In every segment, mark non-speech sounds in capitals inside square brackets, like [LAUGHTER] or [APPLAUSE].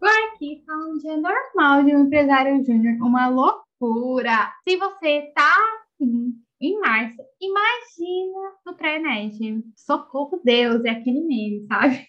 Por aqui tá um dia normal de um empresário júnior, uma loucura. Se você tá assim, em março, imagina no pré-net. Socorro Deus, é aquele meme, sabe?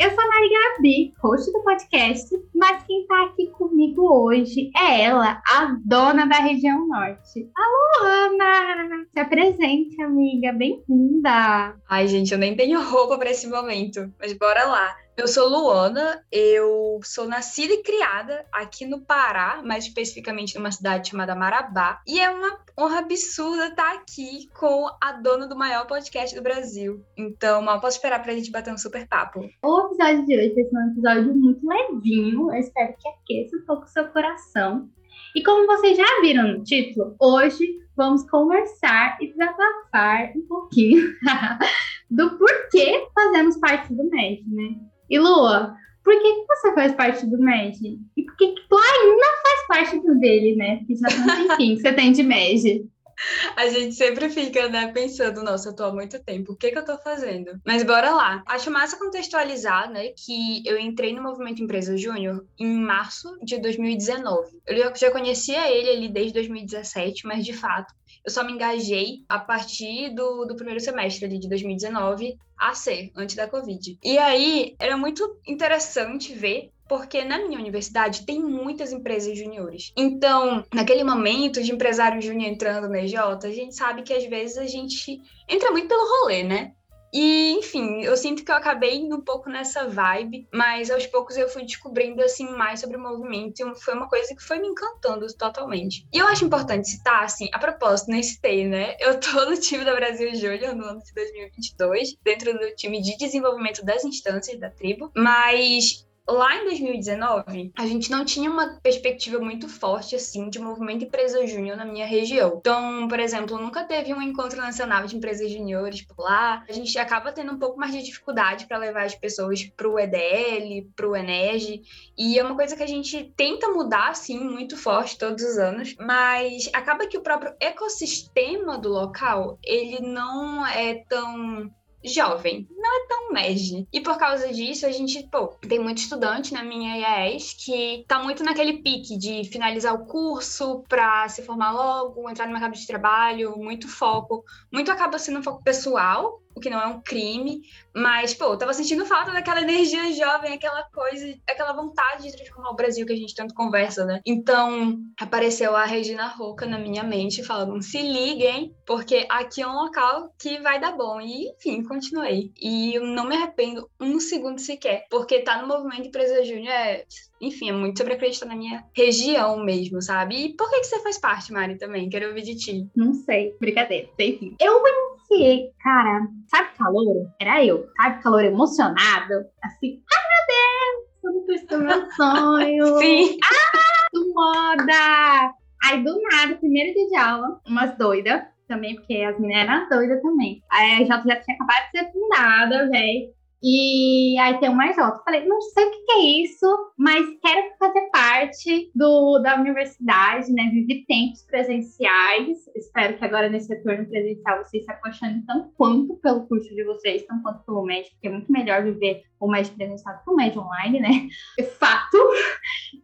Eu sou a Mari Gabi, host do podcast, mas quem tá aqui comigo hoje é ela, a dona da região norte. Alô, Ana! Se apresente, amiga, bem-vinda! Ai, gente, eu nem tenho [LAUGHS] roupa para esse momento, mas bora lá. Eu sou Luana, eu sou nascida e criada aqui no Pará, mais especificamente numa cidade chamada Marabá, e é uma honra absurda estar aqui com a dona do maior podcast do Brasil. Então, mal posso esperar pra gente bater um super papo. O episódio de hoje vai ser um episódio muito levinho, eu espero que aqueça um pouco o seu coração. E como vocês já viram no título, hoje vamos conversar e desabafar um pouquinho [LAUGHS] do porquê fazemos parte do MED, né? E Lua, por que, você faz parte do MED? E por que, tu ainda faz parte do dele, né? Porque já tem um que você tem de MED. [LAUGHS] A gente sempre fica, né, pensando, nossa, eu tô há muito tempo, o que que eu tô fazendo? Mas bora lá. Acho massa contextualizar, né, que eu entrei no Movimento Empresa Júnior em março de 2019. Eu já conhecia ele ali desde 2017, mas de fato, eu só me engajei a partir do, do primeiro semestre ali de 2019 a ser, antes da Covid. E aí, era muito interessante ver porque na minha universidade tem muitas empresas juniores. Então, naquele momento de empresário júnior entrando na EJ, a gente sabe que às vezes a gente entra muito pelo rolê, né? E, enfim, eu sinto que eu acabei indo um pouco nessa vibe, mas aos poucos eu fui descobrindo, assim, mais sobre o movimento e foi uma coisa que foi me encantando totalmente. E eu acho importante citar, assim, a propósito, nem citei, né? Eu tô no time da Brasil Júnior no ano de 2022, dentro do time de desenvolvimento das instâncias da tribo, mas lá em 2019, a gente não tinha uma perspectiva muito forte, assim, de movimento empresa júnior na minha região. Então, por exemplo, nunca teve um encontro nacional de empresas juniores por lá. A gente acaba tendo um pouco mais de dificuldade para levar as pessoas para o EDL, para o Energy. E é uma coisa que a gente tenta mudar, assim, muito forte todos os anos. Mas acaba que o próprio ecossistema do local, ele não é tão jovem, não é tão MEG. E por causa disso, a gente, pô, tem muito estudante na minha IAS que tá muito naquele pique de finalizar o curso para se formar logo, entrar no mercado de trabalho, muito foco. Muito acaba sendo um foco pessoal, o que não é um crime, mas, pô, eu tava sentindo falta daquela energia jovem, aquela coisa, aquela vontade de transformar o Brasil que a gente tanto conversa, né? Então, apareceu a Regina Roca na minha mente, falando: se liguem, porque aqui é um local que vai dar bom. E, enfim, continuei. E eu não me arrependo um segundo sequer, porque tá no movimento Empresa Júnior é enfim, é muito sobre acreditar na minha região mesmo, sabe? E por que, que você faz parte, Mari, também? Quero ouvir de ti. Não sei, brincadeira, enfim. Eu iniciei, cara, sabe calor? Era eu, sabe calor emocionado? Assim, ai meu Deus, eu não meu [LAUGHS] sonho. Sim. Ah, do moda! Aí do nada, primeiro dia de aula, umas doidas, também, porque as meninas eram doidas também. Aí já, já tinha acabado de ser fundada, velho. E aí tem o Marjota. Falei, não sei o que é isso, mas quero fazer parte do, da universidade, né? Vivi tempos presenciais. Espero que agora nesse retorno presencial vocês se apaixonem tanto quanto pelo curso de vocês, tanto quanto pelo médico, porque é muito melhor viver o médico presencial que o médico online, né? [LAUGHS] É fato.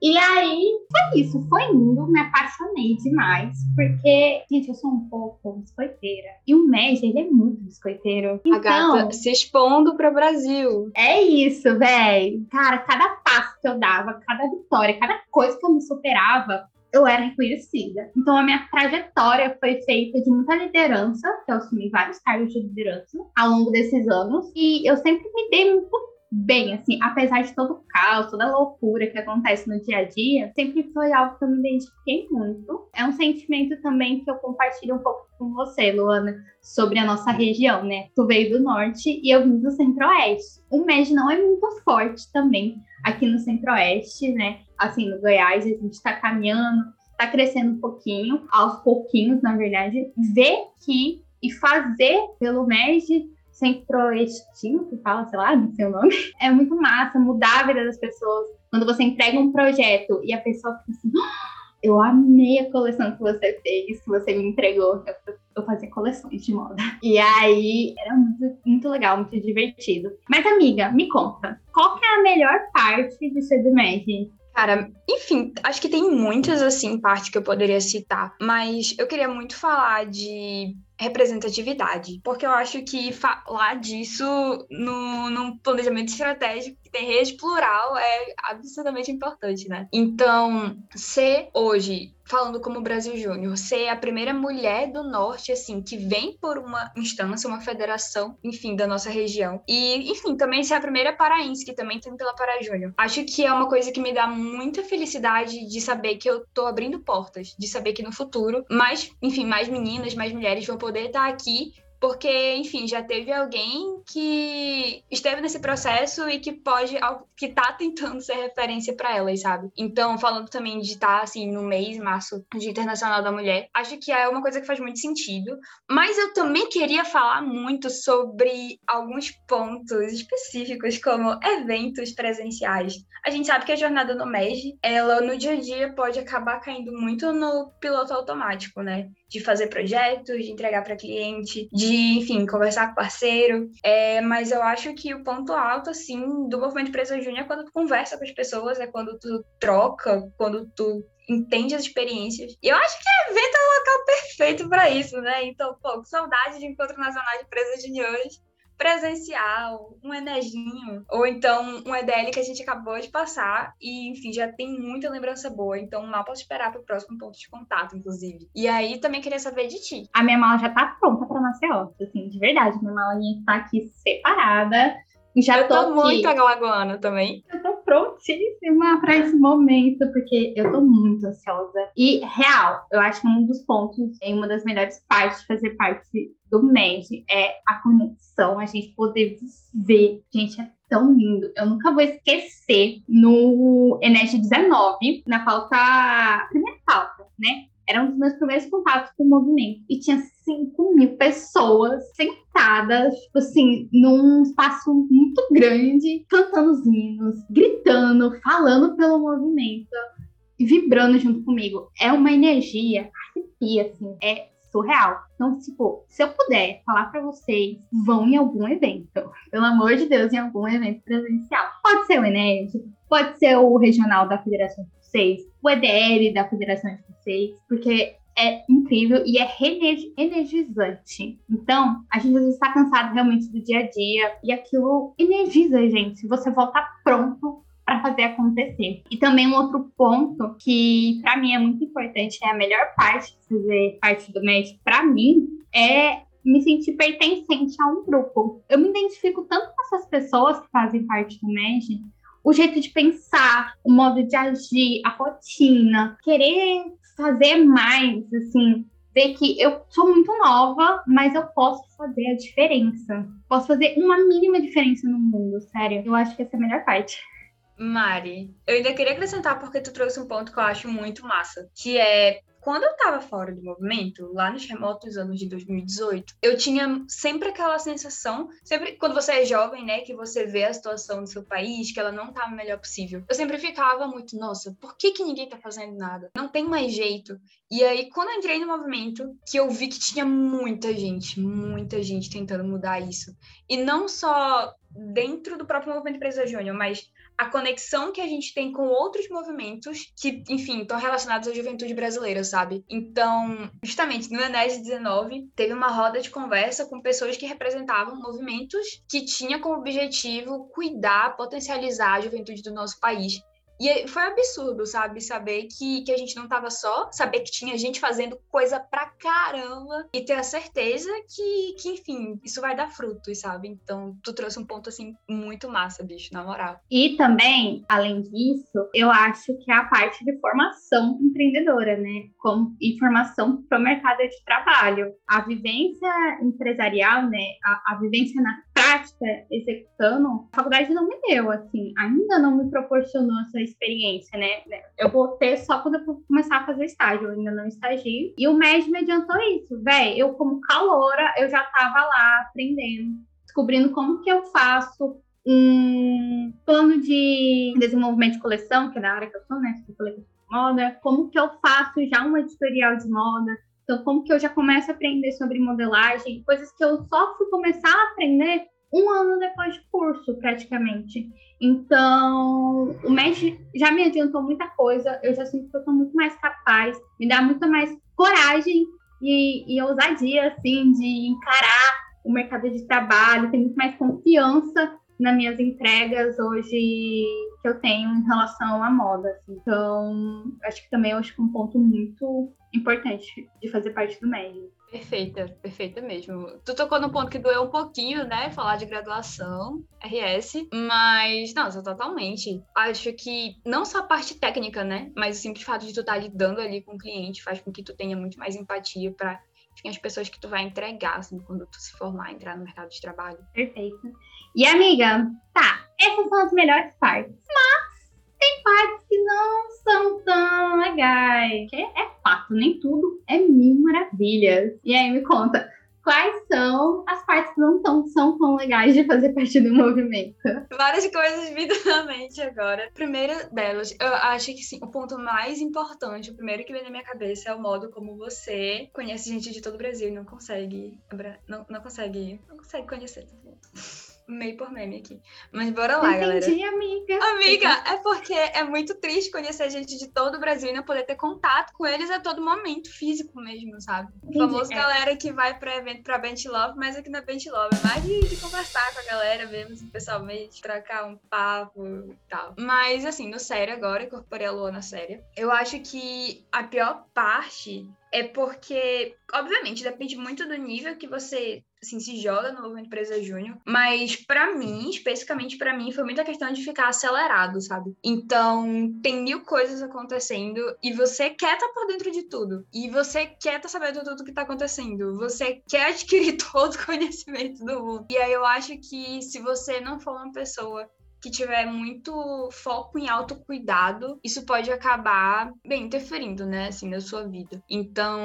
E aí, foi isso. Foi indo, me apaixonei demais, porque, gente, eu sou um pouco biscoiteira. E o médico, ele é muito biscoiteiro. Então, a gata então se expondo para o Brasil. Brasil. É isso, velho. Cara, cada passo que eu dava, cada vitória, cada coisa que eu me superava, eu era reconhecida. Então, a minha trajetória foi feita de muita liderança, que eu assumi vários cargos de liderança ao longo desses anos. E eu sempre me dei muito bem, assim, apesar de todo o caos, toda a loucura que acontece no dia a dia, sempre foi algo que eu me identifiquei muito. É um sentimento também que eu compartilho um pouco com você, Luana, sobre a nossa região, né? Tu veio do norte e eu vim do centro-oeste. O MED não é muito forte também aqui no centro-oeste, né? Assim, no Goiás, a gente tá caminhando, tá crescendo um pouquinho, aos pouquinhos, na verdade. Ver que e fazer pelo MED centro-oestino, que fala, sei lá, não sei o nome. [LAUGHS] É muito massa mudar a vida das pessoas. Quando você entrega um projeto e a pessoa fica assim, ah, eu amei a coleção que você fez, que você me entregou. Eu, eu fazia coleções de moda. E aí era muito, muito legal, muito divertido. Mas, amiga, me conta, qual que é a melhor parte de ser do MEG? Cara, enfim, acho que tem muitas, assim, partes que eu poderia citar, mas eu queria muito falar de representatividade, porque eu acho que falar disso no, num planejamento estratégico que tem rede plural é absolutamente importante, né? Então, ser hoje falando como Brasil Júnior, ser a primeira mulher do norte, assim, que vem por uma instância, uma federação, enfim, da nossa região. E, enfim, também ser a primeira paraense, que também tem pela Pará Júnior. Acho que é uma coisa que me dá muita felicidade de saber que eu tô abrindo portas, de saber que no futuro, mais, enfim, mais meninas, mais mulheres vão poder estar aqui porque, enfim, já teve alguém que esteve nesse processo e que pode, que tá tentando ser referência para elas, sabe? Então, falando também de estar, tá, assim, no mês, março, de Internacional da Mulher, acho que é uma coisa que faz muito sentido. Mas eu também queria falar muito sobre alguns pontos específicos, como eventos presenciais. A gente sabe que a jornada no MEG, ela no dia a dia pode acabar caindo muito no piloto automático, né? De fazer projetos, de entregar para cliente, de, enfim, conversar com parceiro. É, mas eu acho que o ponto alto, assim, do movimento Empresa Júnior é quando tu conversa com as pessoas, é quando tu troca, quando tu entende as experiências. E eu acho que o evento é o local perfeito para isso, né? Então, pô, saudade de Encontro Nacional de Empresas Juniores presencial, um Eneginho, ou então um EDL que a gente acabou de passar e, enfim, já tem muita lembrança boa, então mal posso esperar para o próximo ponto de contato, inclusive. E aí também queria saber de ti. A minha mala já tá pronta para Maceió, assim, de verdade, minha malinha tá aqui separada. Já eu tô, tô muito alagoana também. Eu prontíssima para esse momento, porque eu tô muito ansiosa. E, real, eu acho que um dos pontos, em uma das melhores partes de fazer parte do MED é a conexão, a gente poder ver. Gente, é tão lindo. Eu nunca vou esquecer no Enes 19, na pauta, primeira pauta, né? Era um dos meus primeiros contatos com o movimento. E tinha 5 mil pessoas sentadas, tipo assim, num espaço muito grande, cantando os hinos, gritando, falando pelo movimento vibrando junto comigo. É uma energia, arrepia, assim, é surreal. Então, tipo, se eu puder falar para vocês, vão em algum evento. Pelo amor de Deus, em algum evento presencial. Pode ser o Ened, pode ser o regional da Federação o EDL da Federação de vocês, porque é incrível e é energizante. Então, a gente está cansado realmente do dia a dia e aquilo energiza a gente. Você volta pronto para fazer acontecer. E também um outro ponto que para mim é muito importante, é a melhor parte de fazer parte do MED para mim é me sentir pertencente a um grupo. Eu me identifico tanto com essas pessoas que fazem parte do MED, o jeito de pensar, o modo de agir, a rotina, querer fazer mais, assim, ver que eu sou muito nova, mas eu posso fazer a diferença. Posso fazer uma mínima diferença no mundo, sério. Eu acho que essa é a melhor parte. Mari, eu ainda queria acrescentar porque tu trouxe um ponto que eu acho muito massa, que é quando eu estava fora do movimento, lá nos remotos anos de 2018, eu tinha sempre aquela sensação, sempre quando você é jovem, né, que você vê a situação do seu país, que ela não tá o melhor possível. Eu sempre ficava muito, nossa, por que que ninguém tá fazendo nada? Não tem mais jeito. E aí, quando eu entrei no movimento, que eu vi que tinha muita gente, muita gente tentando mudar isso. E não só dentro do próprio movimento Empresa Júnior, mas a conexão que a gente tem com outros movimentos que, enfim, estão relacionados à juventude brasileira, sabe? Então, justamente no Enes 19, teve uma roda de conversa com pessoas que representavam movimentos que tinham como objetivo cuidar, potencializar a juventude do nosso país. E foi absurdo, sabe? Saber que, que a gente não tava só, saber que tinha gente fazendo coisa pra caramba e ter a certeza que, que enfim, isso vai dar frutos, sabe? Então, tu trouxe um ponto, assim, muito massa, bicho, na moral. E também, além disso, eu acho que é a parte de formação empreendedora, né? Como informação pro mercado de trabalho. A vivência empresarial, né? A, a vivência na prática, executando, a faculdade não me deu, assim, ainda não me proporcionou essa experiência, né? Eu vou ter só quando eu começar a fazer estágio, eu ainda não estagio. E o MED me adiantou isso, velho. Eu, como caloura, eu já tava lá aprendendo, descobrindo como que eu faço um plano de desenvolvimento de coleção, que é da área que eu sou, né? Eu falei moda, como que eu faço já um editorial de moda, então como que eu já começo a aprender sobre modelagem, coisas que eu só fui começar a aprender um ano depois de curso, praticamente. Então, o MED já me adiantou muita coisa, eu já sinto que eu estou muito mais capaz, me dá muito mais coragem e, e ousadia, assim, de encarar o mercado de trabalho, tem muito mais confiança nas minhas entregas hoje que eu tenho em relação à moda. Assim. Então, acho que também acho que um ponto muito importante de fazer parte do médio. Perfeita, perfeita mesmo. Tu tocou no ponto que doeu um pouquinho, né? Falar de graduação, RS, mas, nossa, totalmente. Acho que não só a parte técnica, né? Mas o simples fato de tu estar tá lidando ali com o cliente faz com que tu tenha muito mais empatia para as pessoas que tu vai entregar, assim, quando tu se formar, entrar no mercado de trabalho. Perfeito. E amiga, tá, essas são as melhores partes. Mas tem partes que não são tão legais. É fato, nem tudo é mil maravilhas. E aí me conta, quais são as partes que não tão, são tão legais de fazer parte do movimento? Várias coisas vindo na mente agora. Primeira delas, eu acho que sim, o ponto mais importante, o primeiro que vem na minha cabeça é o modo como você conhece gente de todo o Brasil e não consegue. Não, não consegue. Não consegue conhecer todo mundo meio por meme aqui. Mas bora lá, Entendi, galera. amiga. Amiga, é porque é muito triste conhecer gente de todo o Brasil e não poder ter contato com eles a todo momento, físico mesmo, sabe? O famoso é. galera que vai pra evento pra Bench Love, mas aqui na Bench Love é mais de, de, conversar com a galera, vermos pessoalmente, trocar um papo e tal. Mas, assim, no sério agora, incorporei a Lua na série. Eu acho que a pior parte é porque, obviamente, depende muito do nível que você assim, se joga no movimento empresa júnior, mas para mim, especificamente para mim, foi muita questão de ficar acelerado, sabe? Então, tem mil coisas acontecendo e você quer estar tá por dentro de tudo. E você quer estar tá sabendo tudo que tá acontecendo. Você quer [LAUGHS] adquirir todo o conhecimento do mundo. E aí eu acho que se você não for uma pessoa que tiver muito foco em autocuidado, isso pode acabar, bem, interferindo, né, assim, na sua vida. Então,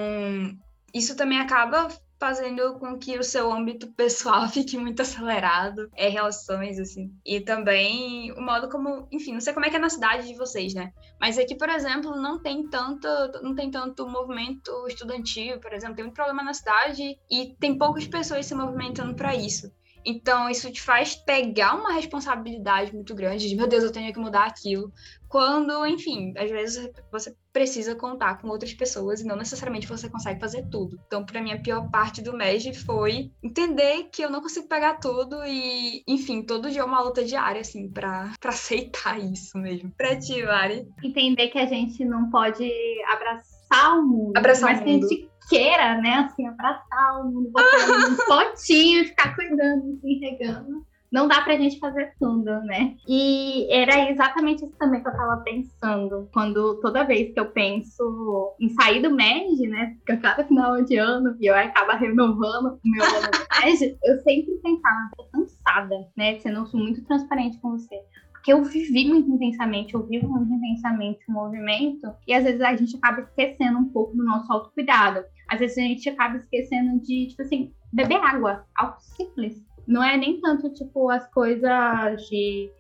isso também acaba fazendo com que o seu âmbito [LAUGHS] pessoal fique muito acelerado, é relações, assim. E também o modo como, enfim, não sei como é que é na cidade de vocês, né? Mas aqui, por exemplo, não tem tanto, não tem tanto movimento estudantil, por exemplo, tem muito problema na cidade e tem poucas pessoas se movimentando para isso. Então, isso te faz pegar uma responsabilidade muito grande de, meu Deus, eu tenho que mudar aquilo. Quando, enfim, às vezes você precisa contar com outras pessoas e não necessariamente você consegue fazer tudo. Então, para mim, a pior parte do MEG foi entender que eu não consigo pegar tudo e, enfim, todo dia é uma luta diária, assim, para aceitar isso mesmo. Pra ti, Mari. Entender que a gente não pode abraçar o mundo. Abraçar mas o mundo. que a gente queira, né, assim, abraçar o mundo, botar um [LAUGHS] potinho, ficar cuidando, assim, regando. Não dá pra gente fazer tudo, né? E era exatamente isso também que eu tava pensando. Quando toda vez que eu penso em sair do MED, né? Porque cada final de ano e eu acaba renovando o meu ano do MED, eu sempre pensava, tô cansada, né? Sendo muito transparente com você porque eu vivi muito intensamente, eu vivo muito intensamente o movimento, e às vezes a gente acaba esquecendo um pouco do nosso autocuidado. Às vezes a gente acaba esquecendo de, tipo assim, beber água, algo simples. Não é nem tanto, tipo, as coisas de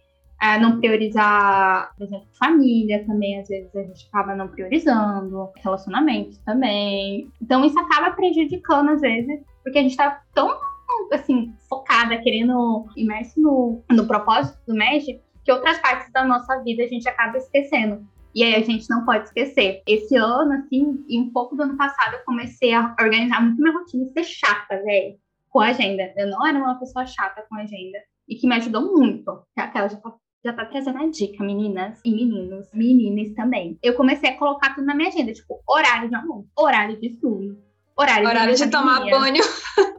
é, não priorizar, por exemplo, família também, às vezes a gente acaba não priorizando, relacionamentos também. Então isso acaba prejudicando, às vezes, porque a gente tá tão, assim, focada, querendo, imerso no, no propósito do MED, que outras partes da nossa vida a gente acaba esquecendo. E aí a gente não pode esquecer. Esse ano, assim, e um pouco do ano passado, eu comecei a organizar muito minha rotina e ser chata, velho, com a agenda. Eu não era uma pessoa chata com a agenda. E que me ajudou muito. Aquela já tá, já tá trazendo a dica, meninas e meninos. Meninas também. Eu comecei a colocar tudo na minha agenda, tipo, horário de almoço, horário de estudo, Horário, Horário de, de tomar banho.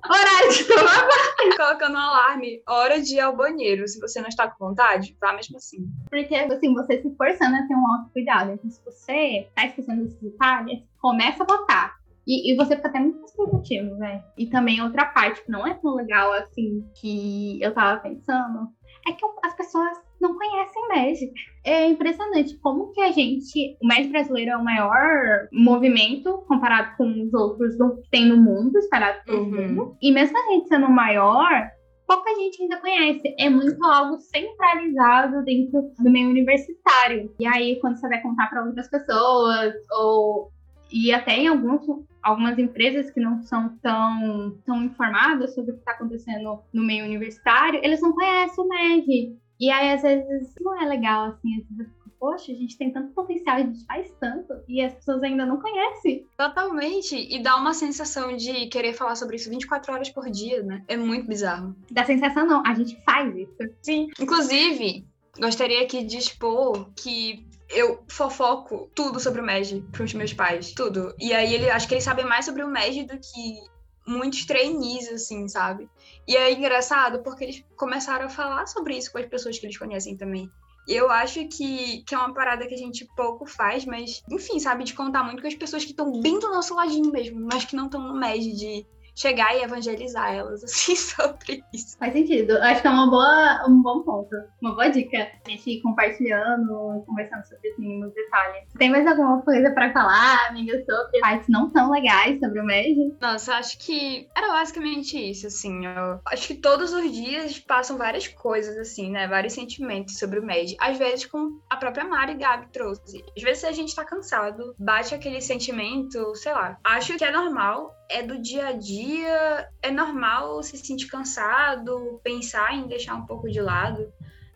Horário de tomar banho. [LAUGHS] Colocando um alarme. Hora de ir ao banheiro. Se você não está com vontade, vá mesmo assim. Porque, assim, você se forçando a ter um autocuidado. Então, se você está esquecendo esses detalhes, começa a botar. E, e, você fica até muito mais produtivo, velho. E também outra parte que não é tão legal, assim, que eu tava pensando, é que as pessoas não conhecem Magic. É impressionante como que a gente, o Magic brasileiro é o maior movimento comparado com os outros que tem no mundo, espalhado pelo uhum. mundo. E mesmo a gente sendo o maior, pouca gente ainda conhece. É muito algo centralizado dentro do meio universitário. E aí, quando você vai contar para outras pessoas, ou e até em alguns, algumas empresas que não são tão, tão informadas sobre o que está acontecendo no meio universitário, eles não conhecem o MEG. E aí, às vezes, não é legal, assim, às vezes poxa, a gente tem tanto potencial, a gente faz tanto, e as pessoas ainda não conhecem. Totalmente. E dá uma sensação de querer falar sobre isso 24 horas por dia, né? É muito bizarro. Dá sensação não, a gente faz isso. Sim. Inclusive, gostaria aqui de expor que eu fofoco tudo sobre o MEG pros meus pais, tudo. E aí ele acho que eles sabem mais sobre o MEG do que muitos trainees, assim, sabe? E é engraçado porque eles começaram a falar sobre isso com as pessoas que eles conhecem também. E eu acho que, que é uma parada que a gente pouco faz, mas, enfim, sabe, de contar muito com as pessoas que estão bem do nosso ladinho mesmo, mas que não estão no MED de chegar e evangelizar elas, [LAUGHS] assim, sobre isso. Faz sentido. Acho que é uma boa, um bom ponto. Uma boa dica. A gente ir compartilhando, conversando sobre os mínimos detalhes. Tem mais alguma coisa para falar, amiga, sobre partes não tão legais sobre o MED? Nossa, acho que era basicamente isso, assim. Eu acho que todos os dias passam várias coisas, assim, né? Vários sentimentos sobre o MED. Às vezes, como a própria Mari Gabi trouxe. Às vezes a gente tá cansado, bate aquele sentimento, sei lá. Acho que é normal é do dia a dia, é normal se sentir cansado, pensar em deixar um pouco de lado,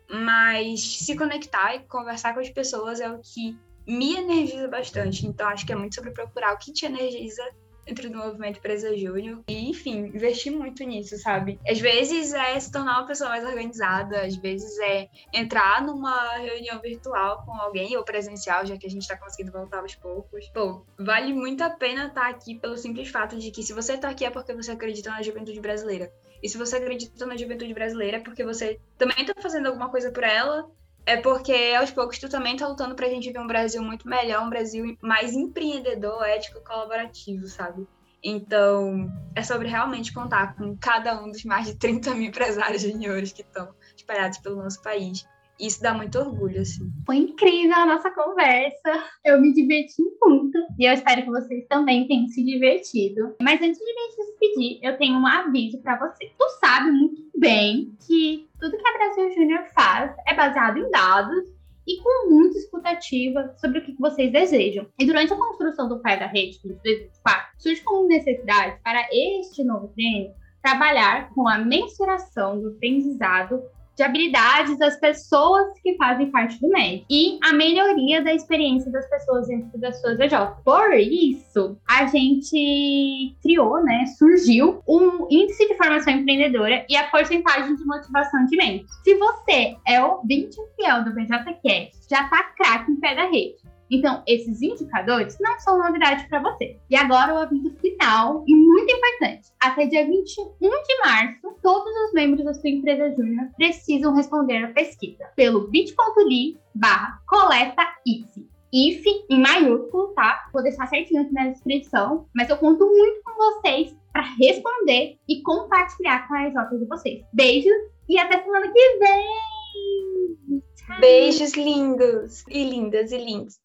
mas se conectar e conversar com as pessoas é o que me energiza bastante. Então acho que é muito sobre procurar o que te energiza dentro do movimento Presa Júnior. E, enfim, investir muito nisso, sabe? Às vezes é se tornar uma pessoa mais organizada, às vezes é entrar numa reunião virtual com alguém ou presencial, já que a gente tá conseguindo voltar aos poucos. Pô, vale muito a pena estar tá aqui pelo simples fato de que se você tá aqui é porque você acredita na juventude brasileira. E se você acredita na juventude brasileira é porque você também tá fazendo alguma coisa por ela é porque aos poucos tu também tá lutando pra gente ver um Brasil muito melhor, um Brasil mais empreendedor, ético, colaborativo, sabe? Então, é sobre realmente contar com cada um dos mais de 30 mil empresários juniores que estão espalhados pelo nosso país. Isso dá muito orgulho, assim. Foi incrível a nossa conversa. Eu me diverti muito. E eu espero que vocês também tenham se divertido. Mas antes de me despedir, eu tenho um aviso para você. Tu sabe muito bem que tudo que a Brasil Júnior faz é baseado em dados e com muita escutativa sobre o que vocês desejam. E durante a construção do Pai da Rede de 2024, surge como necessidade para este novo treino trabalhar com a mensuração do aprendizado de habilidades das pessoas que fazem parte do MED e a melhoria da experiência das pessoas dentro das suas EJ. Por isso, a gente criou, né, surgiu um índice de formação empreendedora e a porcentagem de motivação de membros. Se você é o 20 fiel do BJCast, já tá craque em pé da rede então, esses indicadores não são novidade para você. E agora o aviso final e muito importante. Até dia 21 de março, todos os membros da sua empresa júnior precisam responder a pesquisa pelo bit.ly barra coleta IF. IF em maiúsculo, tá? Vou deixar certinho aqui na descrição, mas eu conto muito com vocês para responder e compartilhar com a EJ de vocês. Beijos e até semana que vem! Beijos lindos e lindas e lindos.